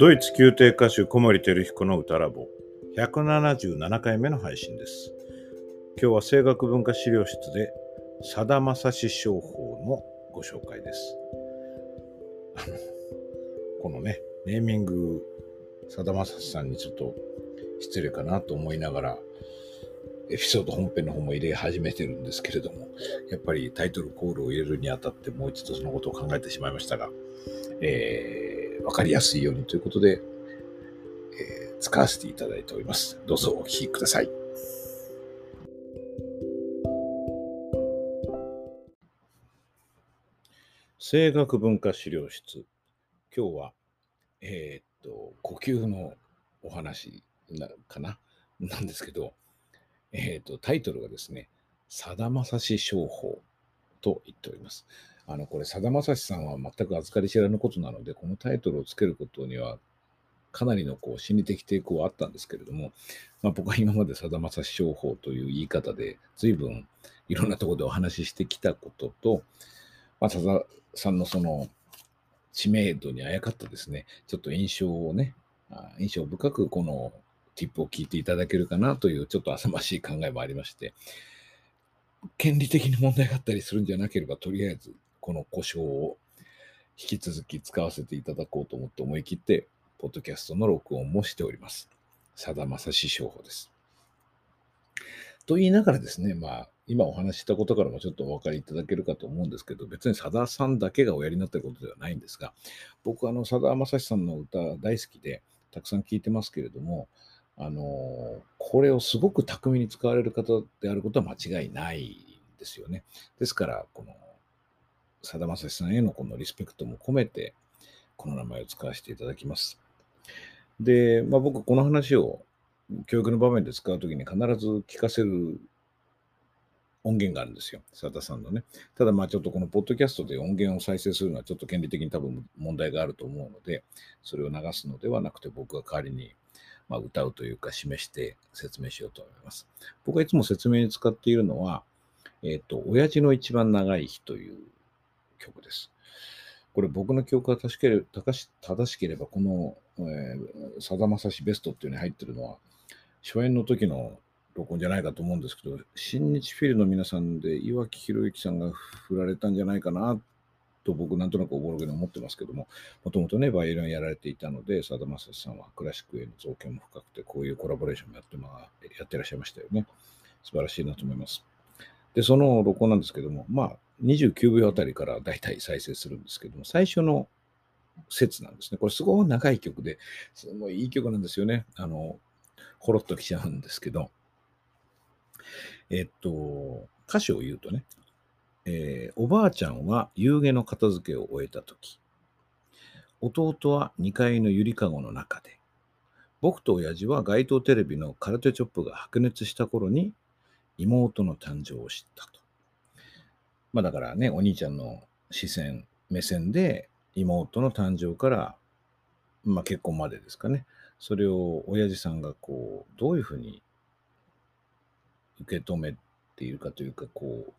ドイツ宮廷歌手小森照彦の歌ラボ177回目の配信です。今日は声楽文化資料室でさだまさし商法のご紹介です。このね、ネーミング、さだまさしさんにちょっと失礼かなと思いながら、エピソード本編の方も入れ始めてるんですけれども、やっぱりタイトルコールを入れるにあたってもう一度そのことを考えてしまいましたが、えー、わかりやすいようにということで、えー、使わせていただいております。どうぞお聞きください。声楽文化資料室。今日は、えー、っと、呼吸のお話なかな？なんですけど、えっ、と、タイトルがですね、さだまさし商法と言っております。あの、これ、さだまさしさんは全く預かり知らぬことなので、このタイトルをつけることには、かなりのこう心理的抵抗はあったんですけれども、まあ、僕は今までさだまさし商法という言い方で、随分いろんなところでお話ししてきたことと、まあ、さださんのその知名度にあやかったですね、ちょっと印象をね、印象深くこのティップを聞いていただけるかなというちょっと浅ましい考えもありまして、権利的に問題があったりするんじゃなければ、とりあえずこの故障を引き続き使わせていただこうと思って思い切って、ポッドキャストの録音もしております。さだまさし商法です。と言いながらですね、まあ、今お話したことからもちょっとお分かりいただけるかと思うんですけど、別にさださんだけがおやりになっていることではないんですが、僕はあの、さだまさしさんの歌大好きで、たくさん聴いてますけれども、あの、これをすごく巧みに使われる方であることは間違いないんですよね。ですから、この、さだまさしさんへのこのリスペクトも込めて、この名前を使わせていただきます。で、まあ、僕、この話を教育の場面で使うときに必ず聞かせる音源があるんですよ。佐田さんのね。ただまあちょっとこのポッドキャストで音源を再生するのはちょっと権利的に多分問題があると思うので、それを流すのではなくて僕が代わりにまあ、歌うというか示して説明しようと思います。僕がいつも説明に使っているのは、えっ、ー、と、親父の一番長い日という曲です。これ僕の記憶が正しければ正しければ、このえさだまさしベストっていうのに入ってるのは、初演の時の録音じゃないかと思うんですけど、新日フィルの皆さんで岩城宏之さんが振られたんじゃないかなと僕なんとなくおぼろげに思ってますけども、もともとね、バイオリンやられていたので、さだまさしさんはクラシックへの造形も深くて、こういうコラボレーションもやって,、まあ、やってらっしゃいましたよね。素晴らしいなと思います。で、その録音なんですけども、まあ、29秒あたりからだいたい再生するんですけども、最初の説なんですね。これすごい長い曲で、すごいいい曲なんですよね。あの、ほろっときちゃうんですけど、えっと、歌詞を言うとね、えー、おばあちゃんは夕げの片付けを終えたとき、弟は2階のゆりかごの中で、僕と親父は街頭テレビのカルテチョップが白熱した頃に妹の誕生を知ったと。まあだからね、お兄ちゃんの視線、目線で妹の誕生から、まあ結婚までですかね。それを親父さんがこう、どういうふうに受け止めているかというか、こう、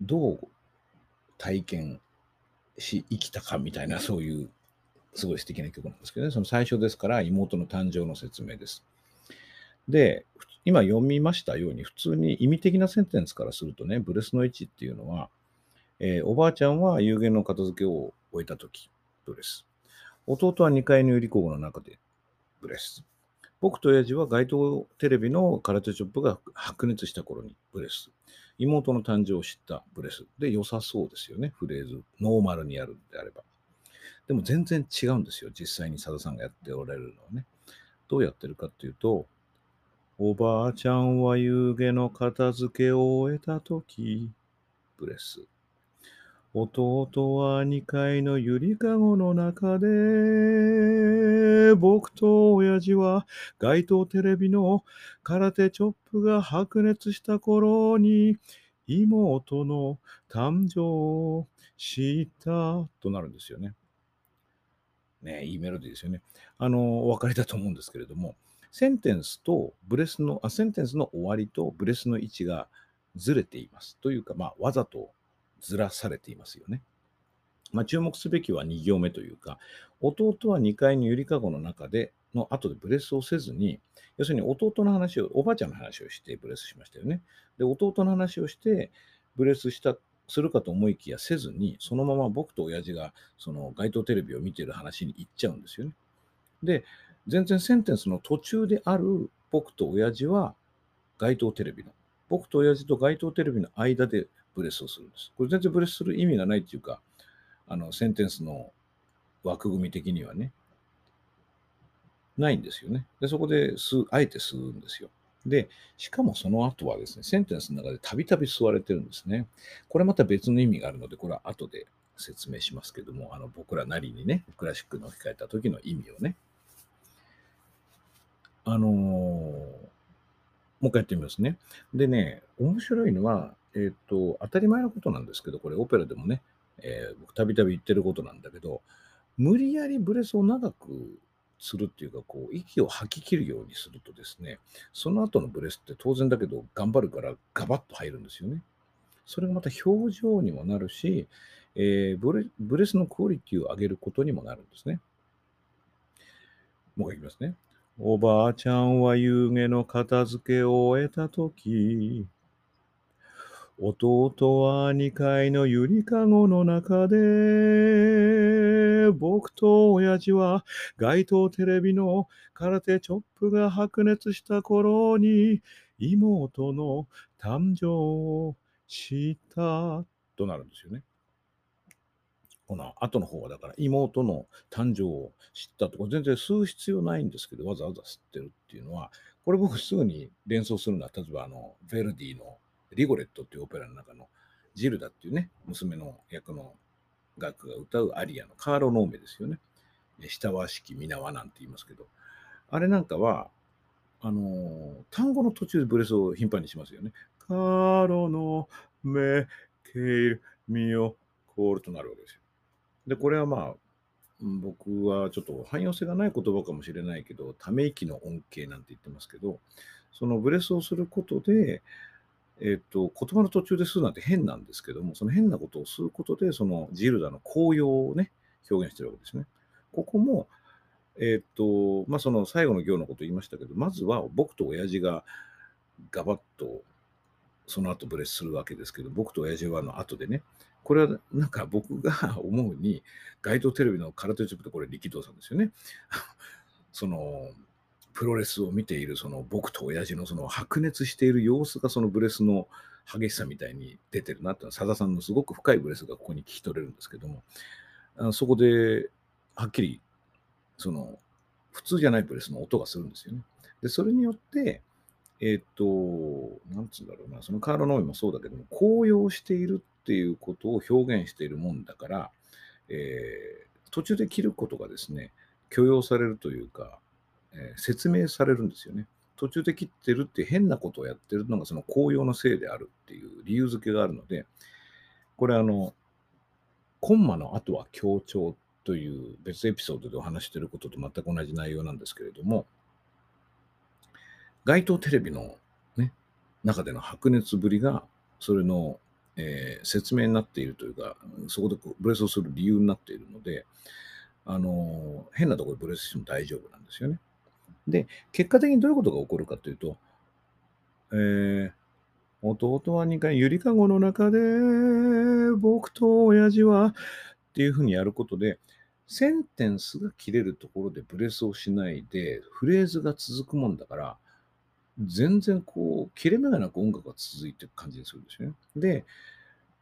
どう体験し生きたかみたいな、そういうすごい素敵な曲なんですけどね、その最初ですから妹の誕生の説明です。で、今読みましたように、普通に意味的なセンテンスからするとね、ブレスの位置っていうのは、えー、おばあちゃんは有限の片付けを終えたとき、ブレス。弟は2階のゆりこごの中で、ブレス。僕と親父は街頭テレビの空手チョップが白熱した頃に、ブレス。妹の誕生を知ったブレスで良さそうですよね、フレーズ。ノーマルにやるんであれば。でも全然違うんですよ、実際にさださんがやっておられるのはね。どうやってるかっていうと、おばあちゃんは夕げの片付けを終えたとき、ブレス。弟は2階のゆりかごの中で、僕と親父は街頭テレビの空手チョップが白熱した頃に妹の誕生を知ったとなるんですよね。ねいいメロディーですよね。あの、お分かりだと思うんですけれども、センテンスとブレスの、あセンテンスの終わりとブレスの位置がずれています。というか、まあ、わざとずらされていますよね。まあ、注目すべきは2行目というか、弟は2階にゆりかごの中での後でブレスをせずに、要するに弟の話を、おばあちゃんの話をしてブレスしましたよね。で、弟の話をしてブレスしたするかと思いきやせずに、そのまま僕と親父がその街頭テレビを見てる話に行っちゃうんですよね。で、全然センテンスの途中である僕と親父は街頭テレビの、僕と親父と街頭テレビの間でブレスをするんです。これ全然ブレスする意味がないっていうか、あの、センテンスの枠組み的にはね、ないんですよね。で、そこで吸う、あえて吸うんですよ。で、しかもその後はですね、センテンスの中でたびたび吸われてるんですね。これまた別の意味があるので、これは後で説明しますけども、あの僕らなりにね、クラシックの置き換えた時の意味をね。あのー、もう一回やってみますね。でね、面白いのは、えっ、と、当たり前のことなんですけど、これオペラでもね、えー、僕たびたび言ってることなんだけど、無理やりブレスを長くするっていうか、こう、息を吐き切るようにするとですね、その後のブレスって当然だけど、頑張るからガバッと入るんですよね。それがまた表情にもなるし、えー、ブレブレスのクオリティを上げることにもなるんですね。もう一回いきますね。おばあちゃんは夕げの片付けを終えたとき、弟は2階のゆりかごの中で、僕と親父は街頭テレビの空手チョップが白熱した頃に妹の誕生を知ったとなるんですよね。この後の方はだから妹の誕生を知ったとか全然吸う必要ないんですけどわざわざ吸ってるっていうのはこれ僕すぐに連想するのは例えばあのヴェルディのリゴレットっていうオペラの中のジルダっていうね、娘の役の楽が歌うアリアのカーロ・ノーメですよね。下は式皆はなんて言いますけど、あれなんかは、あの、単語の途中でブレスを頻繁にしますよね。カーロのメケイルミオコールとなるわけですよ。で、これはまあ、僕はちょっと汎用性がない言葉かもしれないけど、ため息の恩恵なんて言ってますけど、そのブレスをすることで、えっ、と、言葉の途中で吸うなんて変なんですけども、その変なことを吸うことで、そのジルダの紅葉をね、表現してるわけですね。ここも、えっ、と、まあ、その最後の行のこと言いましたけど、まずは僕と親父がガバッとその後ブレスするわけですけど、僕と親父はあの後でね、これはなんか僕が 思うに、街頭テレビの空手チップってこれ力道さんですよね。その、プロレスを見ているその僕と親父のその白熱している様子がそのブレスの激しさみたいに出てるなってのは、さださんのすごく深いブレスがここに聞き取れるんですけども、あそこではっきりその普通じゃないブレスの音がするんですよね。で、それによって、えっ、と、なんつうんだろうな、そのカーロ・ノイもそうだけども、高揚しているっていうことを表現しているもんだから、えー、途中で切ることがですね、許容されるというか、えー、説明されるんですよね。途中で切ってるって変なことをやってるのがその紅葉のせいであるっていう理由付けがあるので、これあの、コンマの後は強調という別エピソードでお話していることと全く同じ内容なんですけれども、街頭テレビの、ね、中での白熱ぶりが、それの、えー、説明になっているというか、そこでブレスをする理由になっているので、あの変なところでブレスしても大丈夫なんですよね。で、結果的にどういうことが起こるかというと、えー、弟は2回ゆりかごの中で僕と親父はっていうふうにやることで、センテンスが切れるところでブレスをしないで、フレーズが続くもんだから、全然こう、切れ目がなく音楽が続いていく感じがするんですよね。で、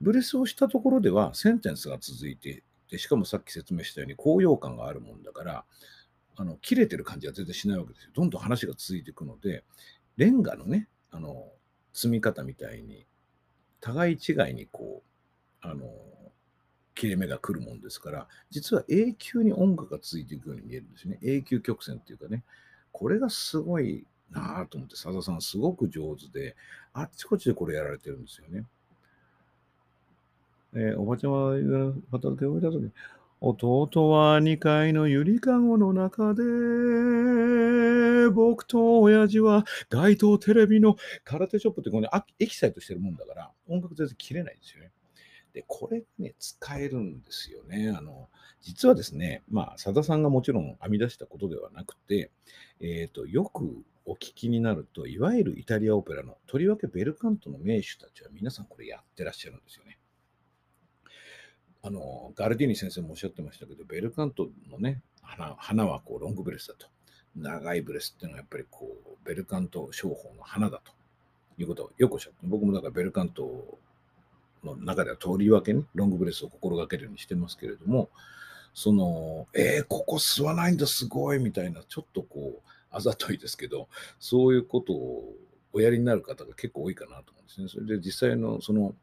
ブレスをしたところでは、センテンスが続いてで、しかもさっき説明したように高揚感があるもんだから、あの切れてる感じは全然しないわけですよ。どんどん話が続いていくので、レンガのね、あの積み方みたいに、互い違いにこう、あの切れ目が来るもんですから、実は永久に音楽が続いていくように見えるんですね。永久曲線っていうかね、これがすごいなと思って、さださんすごく上手で、あっちこっちでこれやられてるんですよね。えー、おばちゃんは片付けを終えたとき、弟は2階のゆりかごの中で、僕と親父は街頭テレビの空手ショップってここにエキサイトしてるもんだから、音楽全然切れないんですよね。で、これね、使えるんですよね。あの、実はですね、まあ、さださんがもちろん編み出したことではなくて、えっ、と、よくお聞きになると、いわゆるイタリアオペラの、とりわけベルカントの名手たちは皆さんこれやってらっしゃるんですよね。あの、ガルディーニ先生もおっしゃってましたけど、ベルカントのね、花花はこうロングブレスだと。長いブレスっていうのはやっぱりこう、ベルカント商法の花だということをよくおっしゃって、僕もだからベルカントの中では通り分けね、ロングブレスを心がけるようにしてますけれども、その、えー、ここ吸わないんだ、すごいみたいな、ちょっとこう、あざといですけど、そういうことをおやりになる方が結構多いかなと思うんですね。それで実際の、その、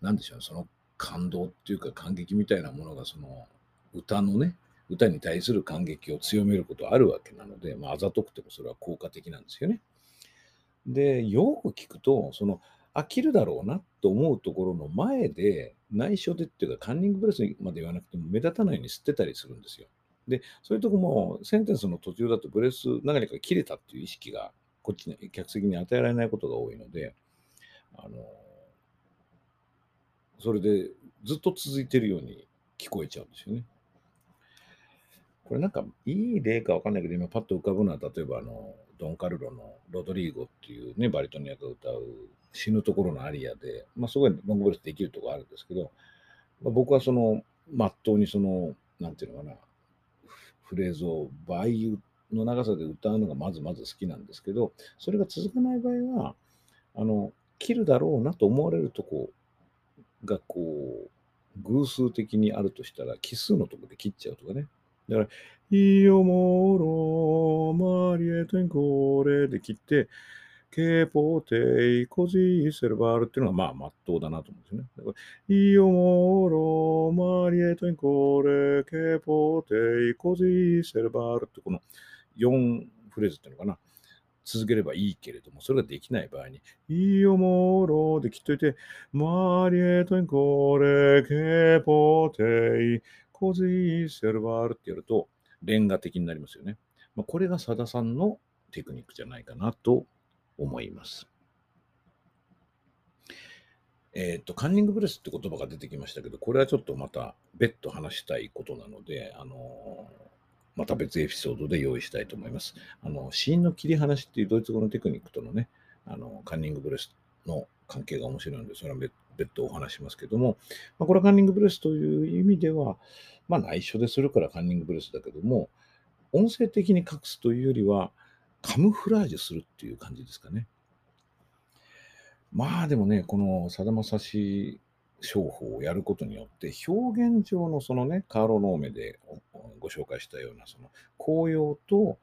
なんでしょうね、その感動っていうか感激みたいなものが、その、歌のね、歌に対する感激を強めることあるわけなので、まあ、あざとくてもそれは効果的なんですよね。で、よく聞くと、その、飽きるだろうなと思うところの前で、内緒でっていうか、カンニングブレスまで言わなくても目立たないように吸ってたりするんですよ。で、そういうとこも、センテンスの途中だとブレス何か切れたっていう意識が、こっちに、客席に与えられないことが多いので、あの、それでずっと続いてるように聞こえちゃうんですよね。これなんかいい例かわかんないけど、今パッと浮かぶのは、例えばあの、ドン・カルロのロドリーゴっていうね、バリトニアが歌う死ぬところのアリアで、まあ、すごいロングブレスできるとこあるんですけど、まあ、僕はその、まっとうにその、なんていうのかな、フレーズを倍の長さで歌うのがまずまず好きなんですけど、それが続かない場合は、あの、切るだろうなと思われるとこがこう、偶数的にあるとしたら、奇数のとこで切っちゃうとかね。だから、 Io morrò, ma lieto in core で切って、 ché potei così serbar っていうのがまあまっとうだなと思うんですよね。 Io morrò, ma lieto in core, ché potei così serbar ってこの4フレーズっていうのかな。続ければいいけれども、それができない場合に、 Io morrò で切っといて、 ma lieto in core, ché potei così serbar ってやると、レンガ的になりますよね。まあ、これがさださんのテクニックじゃないかなと思います。えっ、ー、と、カンニングブレスって言葉が出てきましたけど、これはちょっとまた別途話したいことなので、あのまた別エピソードで用意したいと思います。あの、死因の切り離しっていうドイツ語のテクニックとのね、あの、カンニングブレスの関係が面白いので、それは別途お話しますけども、まあ、これはカンニングブレスという意味では、まあ内緒でするからカンニングブレスだけども、音声的に隠すというよりは、カムフラージュするっていう感じですかね。まあでもね、このさだまさし商法をやることによって、表現上のそのね、カーロノーメでご紹介したような、その紅葉と、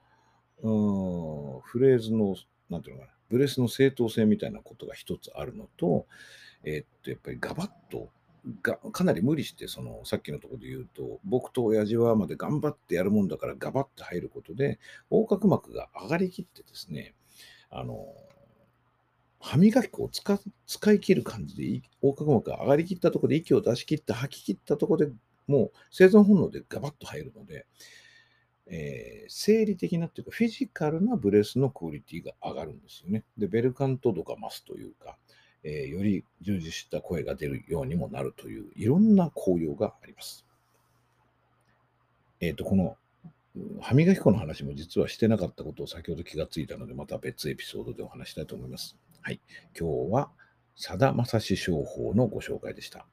うん、フレーズの、なんていうのかな、ブレスの正当性みたいなことが一つあるのと、えー、っと、やっぱりガバッとがかなり無理して、そのさっきのところで言うと、僕と親父はまで頑張ってやるもんだからガバッと入ることで、横隔膜が上がりきってですね、あの、歯磨き粉を使使い切る感じで、横隔膜が上がりきったところで息を出し切って吐き切ったところでもう生存本能でガバッと入るので、えー、生理的なっていうか、フィジカルなブレスのクオリティが上がるんですよね。で、ベルカント度が増すというか、えー、より充実した声が出るようにもなるという、いろんな効用があります。えっ、ー、と、この歯磨き粉の話も実はしてなかったことを先ほど気がついたので、また別エピソードでお話したいと思います。はい。今日は、さだまさし商法のご紹介でした。